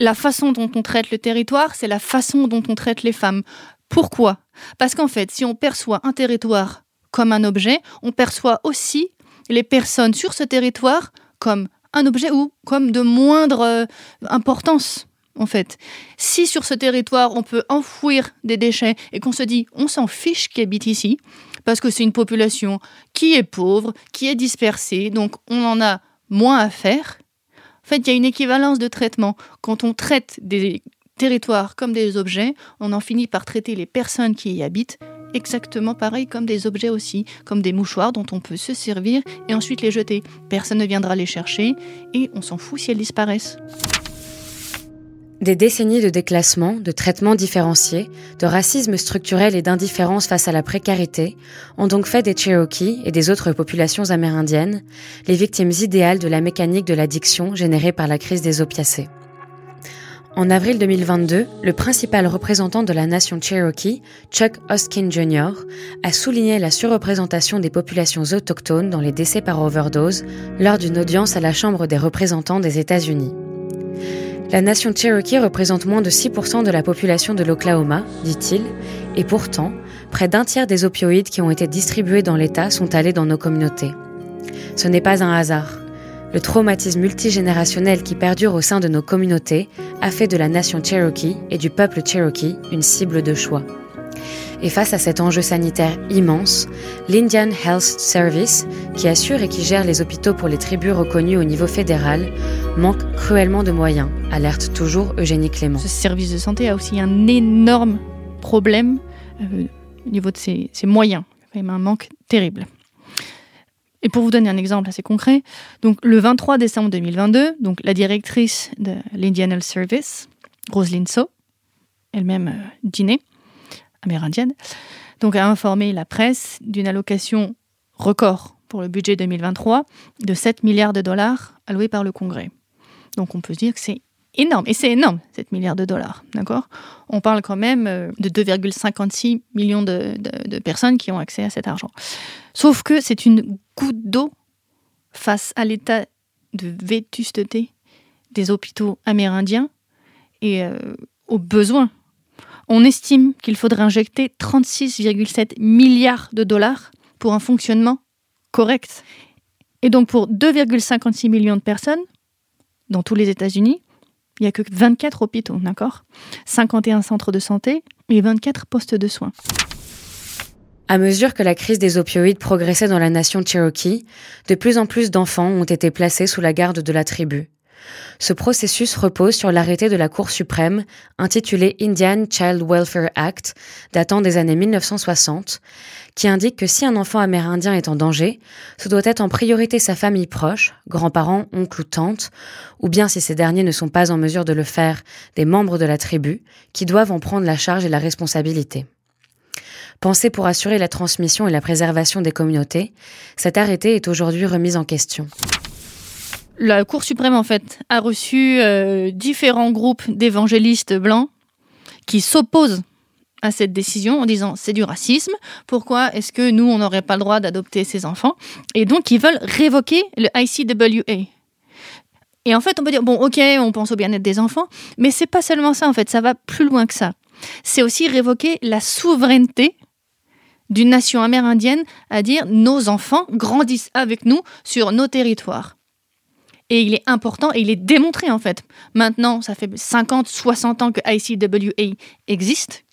La façon dont on traite le territoire, c'est la façon dont on traite les femmes. Pourquoi? Parce qu'en fait, si on perçoit un territoire comme un objet, on perçoit aussi les personnes sur ce territoire comme un objet ou comme de moindre euh, importance en fait. Si sur ce territoire on peut enfouir des déchets et qu'on se dit on s'en fiche qui habite ici, parce que c'est une population qui est pauvre, qui est dispersée, donc on en a moins à faire. En fait, il y a une équivalence de traitement. Quand on traite des territoires comme des objets, on en finit par traiter les personnes qui y habitent exactement pareil comme des objets aussi, comme des mouchoirs dont on peut se servir et ensuite les jeter. Personne ne viendra les chercher et on s'en fout si elles disparaissent. Des décennies de déclassement, de traitements différenciés, de racisme structurel et d'indifférence face à la précarité ont donc fait des Cherokees et des autres populations amérindiennes les victimes idéales de la mécanique de l'addiction générée par la crise des opiacés. En avril 2022, le principal représentant de la nation Cherokee, Chuck Hoskin Jr., a souligné la surreprésentation des populations autochtones dans les décès par overdose lors d'une audience à la Chambre des représentants des États-Unis. La nation Cherokee représente moins de 6% de la population de l'Oklahoma, dit-il, et pourtant, près d'un tiers des opioïdes qui ont été distribués dans l'État sont allés dans nos communautés. Ce n'est pas un hasard. Le traumatisme multigénérationnel qui perdure au sein de nos communautés a fait de la nation Cherokee et du peuple Cherokee une cible de choix. Et face à cet enjeu sanitaire immense, l'Indian Health Service, qui assure et qui gère les hôpitaux pour les tribus reconnues au niveau fédéral, manque cruellement de moyens, alerte toujours Eugénie Clément. Ce service de santé a aussi un énorme problème euh, au niveau de ses, moyens. Il y a un manque terrible. Et pour vous donner un exemple assez concret, le 23 décembre 2022, donc la directrice de l'Indian Health Service, Roselyne So, elle-même euh, dînée, amérindienne, donc a informé la presse d'une allocation record pour le budget 2023 de 7 milliards de dollars alloués par le Congrès. Donc on peut dire que c'est énorme, et c'est énorme, 7 milliards de dollars, On parle quand même euh, de 2,56 millions de, de, personnes qui ont accès à cet argent. Sauf que c'est une goutte d'eau face à l'état de vétusteté des hôpitaux amérindiens et euh, aux besoins on estime qu'il faudrait injecter 36,7 milliards de dollars pour un fonctionnement correct. Et donc pour 2,56 millions de personnes, dans tous les États-Unis, il n'y a que 24 hôpitaux, d'accord? 51 centres de santé et 24 postes de soins. À mesure que la crise des opioïdes progressait dans la nation Cherokee, de plus en plus d'enfants ont été placés sous la garde de la tribu. Ce processus repose sur l'arrêté de la Cour suprême intitulé Indian Child Welfare Act, datant des années 1960, qui indique que si un enfant amérindien est en danger, ce doit être en priorité sa famille proche, grands-parents, oncles ou tantes, ou bien si ces derniers ne sont pas en mesure de le faire, des membres de la tribu, qui doivent en prendre la charge et la responsabilité. Pensé pour assurer la transmission et la préservation des communautés, cet arrêté est aujourd'hui remis en question la Cour suprême, en fait, a reçu euh, différents groupes d'évangélistes blancs qui s'opposent à cette décision en disant c'est du racisme, pourquoi est-ce que nous, on n'aurait pas le droit d'adopter ces enfants? Et donc, ils veulent révoquer le ICWA. Et en fait, on peut dire, bon, ok, on pense au bien-être des enfants, mais c'est pas seulement ça, en fait, ça va plus loin que ça. C'est aussi révoquer la souveraineté d'une nation amérindienne à dire nos enfants grandissent avec nous sur nos territoires. Et il est important et il est démontré en fait. Maintenant, ça fait 50, 60 ans que ICWA existe.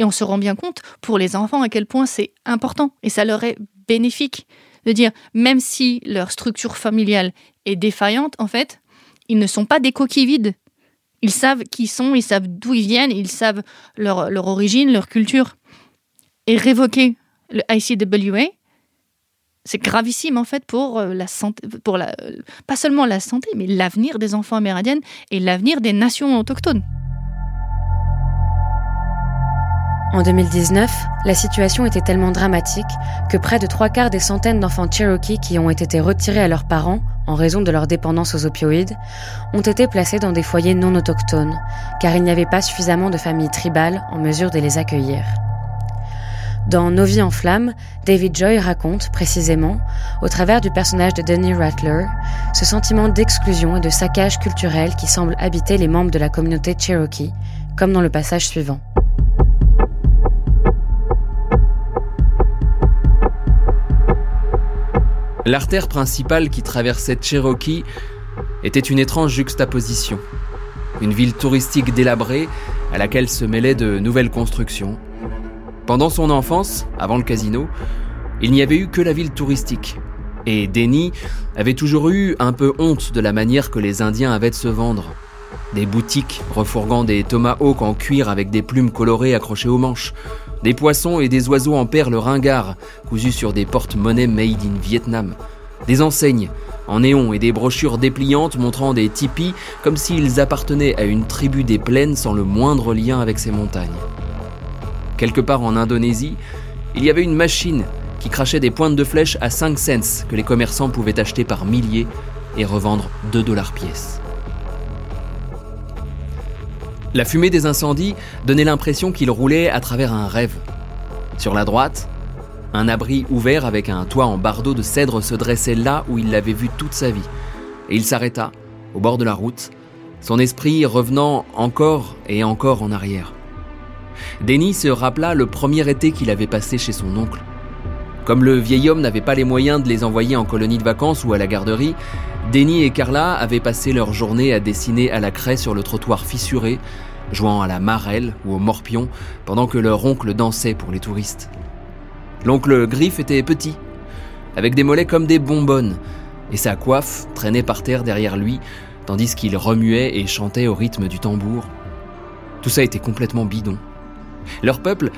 Et on se rend bien compte pour les enfants à quel point c'est important et ça leur est bénéfique de dire, même si leur structure familiale est défaillante, en fait, ils ne sont pas des coquilles vides. Ils savent qui ils sont, ils savent d'où ils viennent, ils savent leur, leur origine, leur culture. Et révoquer le ICWA, c'est gravissime en fait pour euh, la santé, la, pas seulement la santé, mais l'avenir des enfants amérindiennes et l'avenir des nations autochtones. En 2019, la situation était tellement dramatique que près de trois quarts des centaines d'enfants Cherokee qui ont été retirés à leurs parents en raison de leur dépendance aux opioïdes ont été placés dans des foyers non autochtones, car il n'y avait pas suffisamment de familles tribales en mesure de les accueillir. Dans Nos vies en flammes, David Joy raconte précisément, au travers du personnage de Denny Rattler, ce sentiment d'exclusion et de saccage culturel qui semble habiter les membres de la communauté Cherokee, comme dans le passage suivant. L'artère principale qui traversait Cherokee était une étrange juxtaposition. Une ville touristique délabrée à laquelle se mêlaient de nouvelles constructions, pendant son enfance, avant le casino, il n'y avait eu que la ville touristique. Et Denny avait toujours eu un peu honte de la manière que les Indiens avaient de se vendre. Des boutiques refourguant des tomahawks en cuir avec des plumes colorées accrochées aux manches, des poissons et des oiseaux en perles ringards cousus sur des porte-monnaies made in Vietnam, des enseignes en néon et des brochures dépliantes montrant des tipis comme s'ils appartenaient à une tribu des plaines sans le moindre lien avec ces montagnes. Quelque part en Indonésie, il y avait une machine qui crachait des pointes de flèche à 5 cents que les commerçants pouvaient acheter par milliers et revendre 2 dollars pièce. La fumée des incendies donnait l'impression qu'il roulait à travers un rêve. Sur la droite, un abri ouvert avec un toit en bardeau de cèdre se dressait là où il l'avait vu toute sa vie. Et il s'arrêta, au bord de la route, son esprit revenant encore et encore en arrière. Denis se rappela le premier été qu'il avait passé chez son oncle. Comme le vieil homme n'avait pas les moyens de les envoyer en colonie de vacances ou à la garderie, Denis et Carla avaient passé leur journée à dessiner à la craie sur le trottoir fissuré, jouant à la marelle ou au morpion, pendant que leur oncle dansait pour les touristes. L'oncle Griff était petit, avec des mollets comme des bonbonnes, et sa coiffe traînait par terre derrière lui, tandis qu'il remuait et chantait au rythme du tambour. Tout ça était complètement bidon. Leur peuple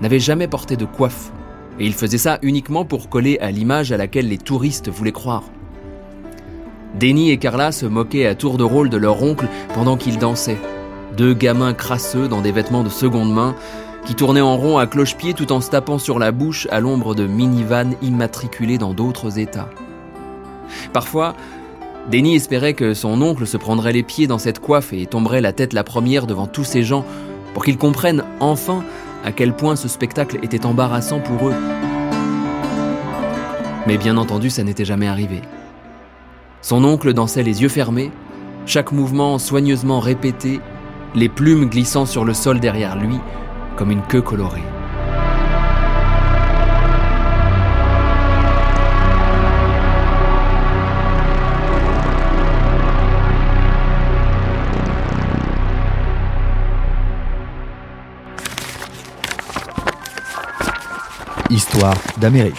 n'avait jamais porté de coiffe, et ils faisaient ça uniquement pour coller à l'image à laquelle les touristes voulaient croire. Denny et Carla se moquaient à tour de rôle de leur oncle pendant qu'ils dansaient. Deux gamins crasseux dans des vêtements de seconde main qui tournaient en rond à cloche-pied tout en se tapant sur la bouche à l'ombre de minivans immatriculés dans d'autres États. Parfois, Denny espérait que son oncle se prendrait les pieds dans cette coiffe et tomberait la tête la première devant tous ces gens pour qu'ils comprennent enfin à quel point ce spectacle était embarrassant pour eux. Mais bien entendu, ça n'était jamais arrivé. Son oncle dansait les yeux fermés, chaque mouvement soigneusement répété, les plumes glissant sur le sol derrière lui comme une queue colorée. Histoire d'Amérique.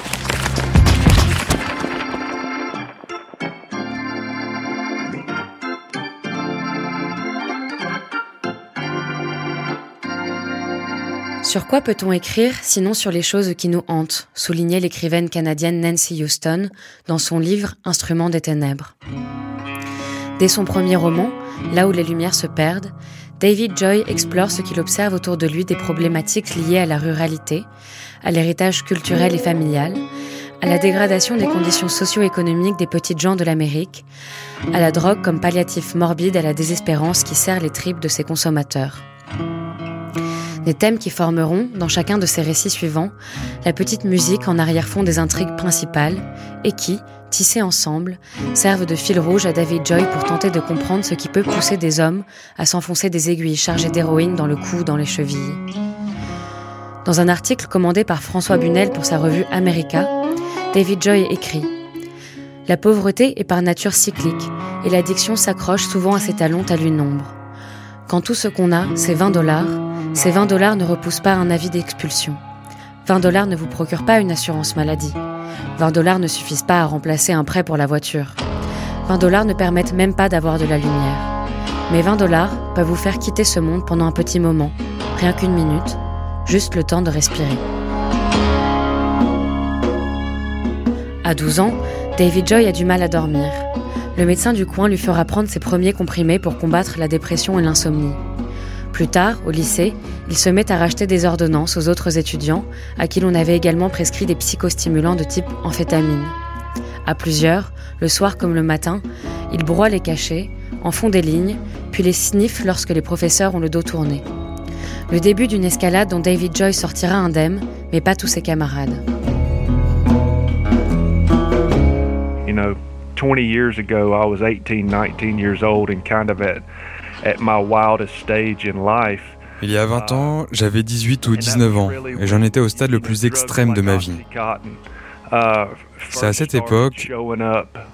Sur quoi peut-on écrire sinon sur les choses qui nous hantent soulignait l'écrivaine canadienne Nancy Houston dans son livre Instrument des ténèbres. Dès son premier roman, Là où les lumières se perdent, David Joy explore ce qu'il observe autour de lui des problématiques liées à la ruralité, à l'héritage culturel et familial, à la dégradation des conditions socio-économiques des petites gens de l'Amérique, à la drogue comme palliatif morbide à la désespérance qui serre les tripes de ses consommateurs. Des thèmes qui formeront, dans chacun de ces récits suivants, la petite musique en arrière-fond des intrigues principales et qui, tissés ensemble, servent de fil rouge à David Joy pour tenter de comprendre ce qui peut pousser des hommes à s'enfoncer des aiguilles chargées d'héroïne dans le cou ou dans les chevilles. Dans un article commandé par François Bunel pour sa revue America, David Joy écrit La pauvreté est par nature cyclique et l'addiction s'accroche souvent à ses talons talus nombre. Quand tout ce qu'on a, c'est 20 dollars, ces 20 dollars ne repoussent pas un avis d'expulsion. 20 dollars ne vous procurent pas une assurance maladie. 20 dollars ne suffisent pas à remplacer un prêt pour la voiture. 20 dollars ne permettent même pas d'avoir de la lumière. Mais 20 dollars peuvent vous faire quitter ce monde pendant un petit moment, rien qu'une minute, juste le temps de respirer. À 12 ans, David Joy a du mal à dormir. Le médecin du coin lui fera prendre ses premiers comprimés pour combattre la dépression et l'insomnie. Plus tard, au lycée, il se met à racheter des ordonnances aux autres étudiants, à qui l'on avait également prescrit des psychostimulants de type amphétamine. À plusieurs, le soir comme le matin, il broie les cachets, en font des lignes, puis les sniffe lorsque les professeurs ont le dos tourné. Le début d'une escalade dont David Joy sortira indemne, mais pas tous ses camarades. You know, 20 years ago, I was 18, 19 years old and kind of at il y a 20 ans, j'avais 18 ou 19 ans et j'en étais au stade le plus extrême de ma vie. C'est à cette époque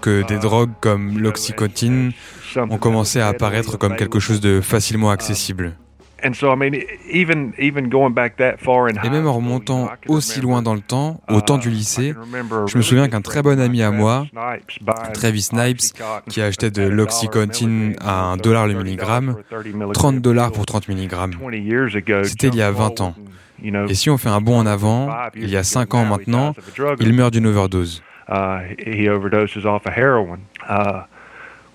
que des drogues comme l'oxycotine ont commencé à apparaître comme quelque chose de facilement accessible. Et même en remontant aussi loin dans le temps, au temps du lycée, je me souviens qu'un très bon ami à moi, Travis Snipes, qui achetait de l'oxycontin à 1 dollar le milligramme, 30 dollars pour 30 milligrammes. C'était il y a 20 ans. Et si on fait un bond en avant, il y a 5 ans maintenant, il meurt d'une overdose.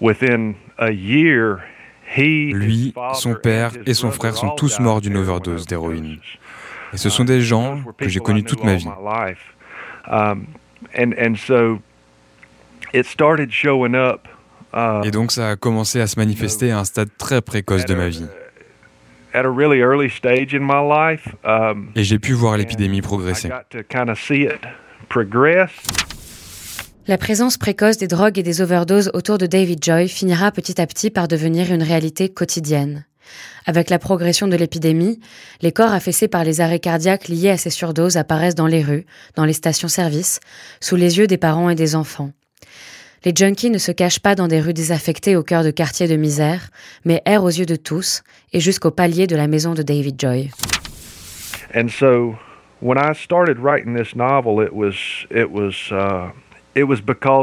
Within a year, lui, son père et son frère sont tous morts d'une overdose d'héroïne. Et ce sont des gens que j'ai connus toute ma vie. Et donc ça a commencé à se manifester à un stade très précoce de ma vie. Et j'ai pu voir l'épidémie progresser. La présence précoce des drogues et des overdoses autour de David Joy finira petit à petit par devenir une réalité quotidienne. Avec la progression de l'épidémie, les corps affaissés par les arrêts cardiaques liés à ces surdoses apparaissent dans les rues, dans les stations-service, sous les yeux des parents et des enfants. Les junkies ne se cachent pas dans des rues désaffectées au cœur de quartiers de misère, mais errent aux yeux de tous et jusqu'au palier de la maison de David Joy. And so, when I started writing this novel, it was, it was, uh,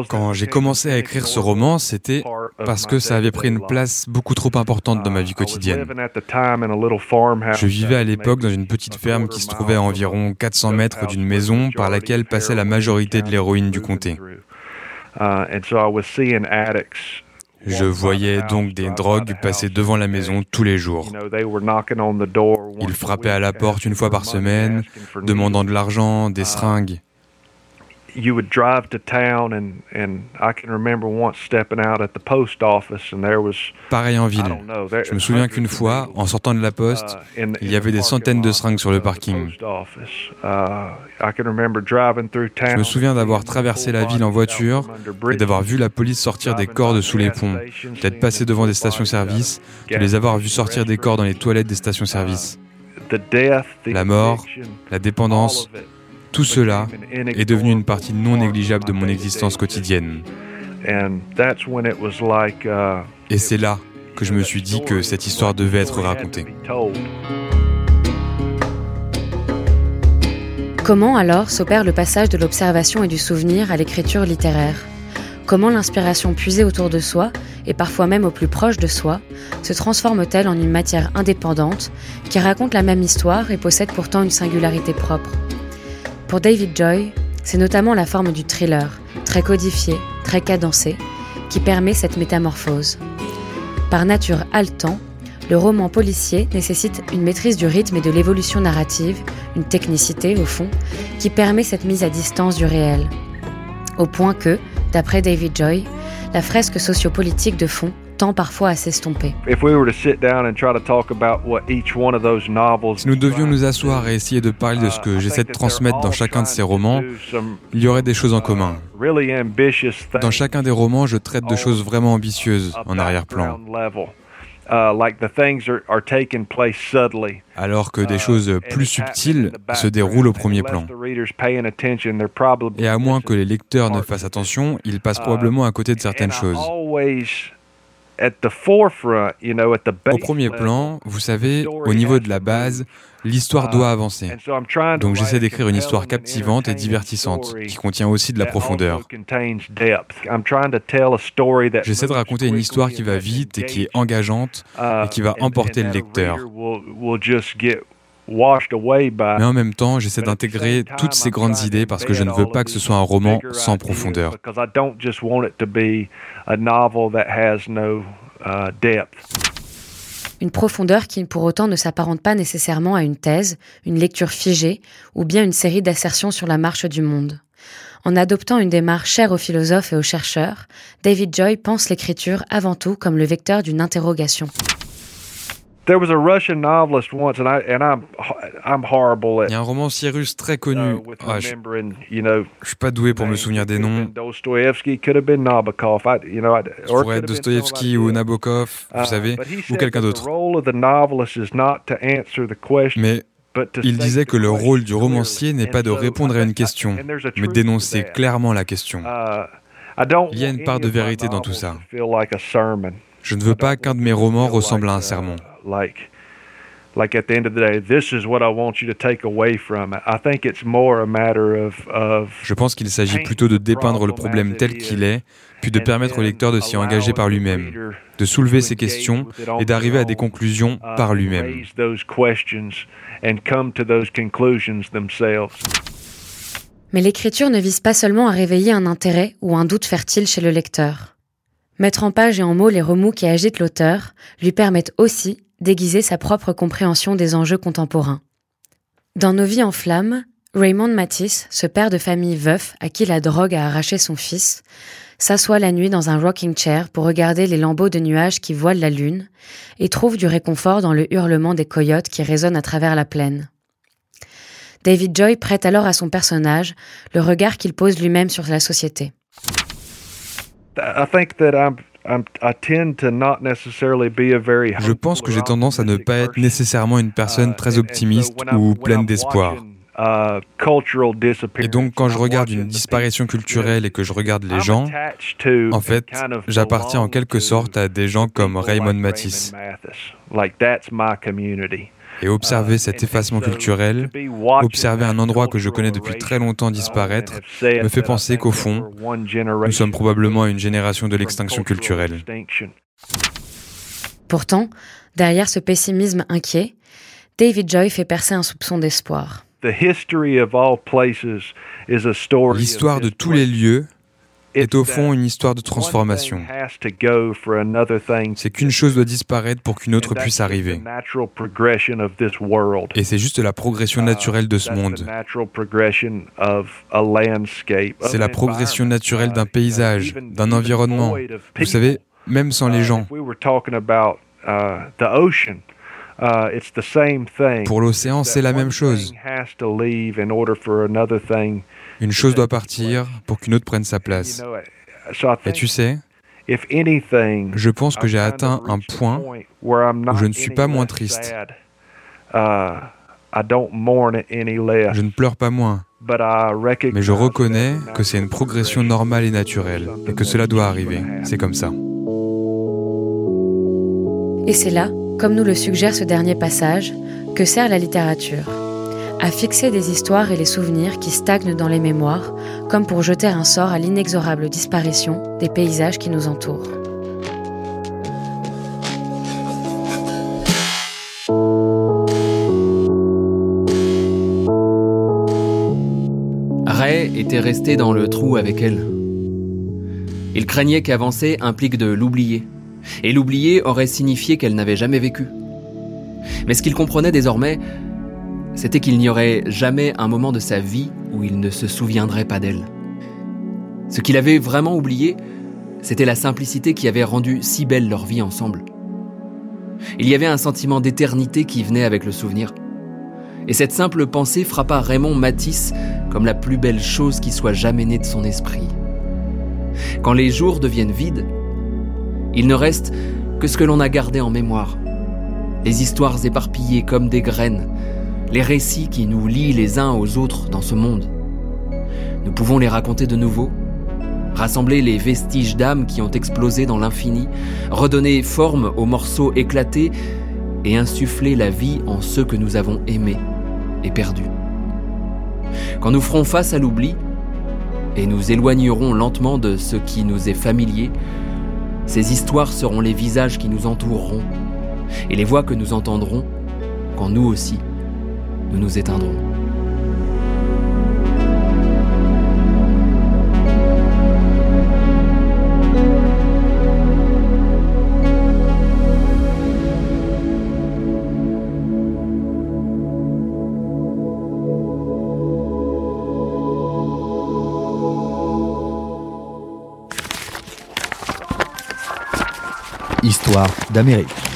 quand j'ai commencé à écrire ce roman, c'était parce que ça avait pris une place beaucoup trop importante dans ma vie quotidienne. Je vivais à l'époque dans une petite ferme qui se trouvait à environ 400 mètres d'une maison par laquelle passait la majorité de l'héroïne du comté. Je voyais donc des drogues passer devant la maison tous les jours. Ils frappaient à la porte une fois par semaine, demandant de l'argent, des seringues you would drive to town and and I can remember once stepping out at the post office and there was Pareil en ville. Je me souviens qu'une fois, en sortant de la poste, uh, il y avait des centaines de seringues sur le parking. Uh, Je me souviens d'avoir traversé la ville en voiture et d'avoir vu la police sortir des corps de sous les ponts, d'être passé devant des stations-service, de les avoir vus sortir des corps dans les toilettes des stations-service. La mort, la dépendance, tout cela est devenu une partie non négligeable de mon existence quotidienne. Et c'est là que je me suis dit que cette histoire devait être racontée. Comment alors s'opère le passage de l'observation et du souvenir à l'écriture littéraire? Comment l'inspiration puisée autour de soi et parfois même au plus proche de soi, se transforme-t-elle en une matière indépendante qui raconte la même histoire et possède pourtant une singularité propre? Pour David Joy, c'est notamment la forme du thriller, très codifié, très cadencé, qui permet cette métamorphose. Par nature haletant, le roman policier nécessite une maîtrise du rythme et de l'évolution narrative, une technicité au fond, qui permet cette mise à distance du réel. Au point que, d'après David Joy, la fresque sociopolitique de fond tend parfois à s'estomper. Si nous devions nous asseoir et essayer de parler de ce que j'essaie de transmettre dans chacun de ces romans, il y aurait des choses en commun. Dans chacun des romans, je traite de choses vraiment ambitieuses en arrière-plan. Alors que des choses plus subtiles se déroulent au premier plan. Et à moins que les lecteurs ne fassent attention, ils passent probablement à côté de certaines choses. Au premier plan, vous savez, au niveau de la base, l'histoire doit avancer. Donc j'essaie d'écrire une histoire captivante et divertissante, qui contient aussi de la profondeur. J'essaie de raconter une histoire qui va vite et qui est engageante et qui va emporter le lecteur. Mais en même temps, j'essaie d'intégrer toutes ces grandes idées parce que je ne veux pas que ce soit un roman sans profondeur. Une profondeur qui pour autant ne s'apparente pas nécessairement à une thèse, une lecture figée ou bien une série d'assertions sur la marche du monde. En adoptant une démarche chère aux philosophes et aux chercheurs, David Joy pense l'écriture avant tout comme le vecteur d'une interrogation. Il y a un romancier russe très connu. Uh, ah, je, ne suis pas doué pour me souvenir des noms. Ça pourrait être Dostoevsky ou Nabokov, vous uh, savez, ou quelqu'un d'autre. Mais il disait que le rôle du romancier n'est pas de répondre à une question, mais d'énoncer clairement la question. Uh, Il y a une part de vérité dans tout ça. Je ne veux pas qu'un de mes romans ressemble à un sermon. Je pense qu'il s'agit plutôt de dépeindre le problème tel qu'il est, puis de permettre au lecteur de s'y engager par lui-même, de soulever ses questions et d'arriver à des conclusions uh, par lui-même. Mais l'écriture ne vise pas seulement à réveiller un intérêt ou un doute fertile chez le lecteur. Mettre en page et en mots les remous qui agitent l'auteur lui permettent aussi d'aiguiser sa propre compréhension des enjeux contemporains. Dans Nos vies en flammes, Raymond Matisse, ce père de famille veuf à qui la drogue a arraché son fils, s'assoit la nuit dans un rocking chair pour regarder les lambeaux de nuages qui voilent la lune et trouve du réconfort dans le hurlement des coyotes qui résonnent à travers la plaine. David Joy prête alors à son personnage le regard qu'il pose lui-même sur la société. Je pense que j'ai tendance à ne pas être nécessairement une personne uh, très optimiste ou pleine d'espoir. Uh, et donc quand je regarde une disparition culturelle et que je regarde les gens, en fait, j'appartiens en quelque sorte à des gens comme Raymond Matisse et observer cet effacement culturel, observer un endroit que je connais depuis très longtemps disparaître, me fait penser qu'au fond, nous sommes probablement une génération de l'extinction culturelle. Pourtant, derrière ce pessimisme inquiet, David Joy fait percer un soupçon d'espoir. L'histoire de tous les lieux est au fond une histoire de transformation. C'est qu'une chose doit disparaître pour qu'une autre puisse arriver. Et c'est juste la progression uh, naturelle de ce monde. C'est la progression naturelle d'un uh, paysage, d'un environnement. Vous savez, même sans les uh, gens. Pour l'océan, c'est la même chose. Une chose doit partir pour qu'une autre prenne sa place. Et tu sais, je pense que j'ai atteint un point où je ne suis pas moins triste. Uh, je ne pleure pas moins. Mais je reconnais que c'est une progression normale et naturelle et que cela doit arriver. C'est comme ça. Et c'est là, comme nous le suggère ce dernier passage, que sert la littérature à fixer des histoires et les souvenirs qui stagnent dans les mémoires, comme pour jeter un sort à l'inexorable disparition des paysages qui nous entourent. Ray était resté dans le trou avec elle. Il craignait qu'avancer implique de l'oublier, et l'oublier aurait signifié qu'elle n'avait jamais vécu. Mais ce qu'il comprenait désormais, c'était qu'il n'y aurait jamais un moment de sa vie où il ne se souviendrait pas d'elle. Ce qu'il avait vraiment oublié, c'était la simplicité qui avait rendu si belle leur vie ensemble. Il y avait un sentiment d'éternité qui venait avec le souvenir. Et cette simple pensée frappa Raymond Matisse comme la plus belle chose qui soit jamais née de son esprit. Quand les jours deviennent vides, il ne reste que ce que l'on a gardé en mémoire. Les histoires éparpillées comme des graines, les récits qui nous lient les uns aux autres dans ce monde. Nous pouvons les raconter de nouveau, rassembler les vestiges d'âme qui ont explosé dans l'infini, redonner forme aux morceaux éclatés et insuffler la vie en ceux que nous avons aimés et perdus. Quand nous ferons face à l'oubli, et nous éloignerons lentement de ce qui nous est familier, ces histoires seront les visages qui nous entoureront, et les voix que nous entendrons quand nous aussi, nous nous éteindrons. Histoire d'Amérique.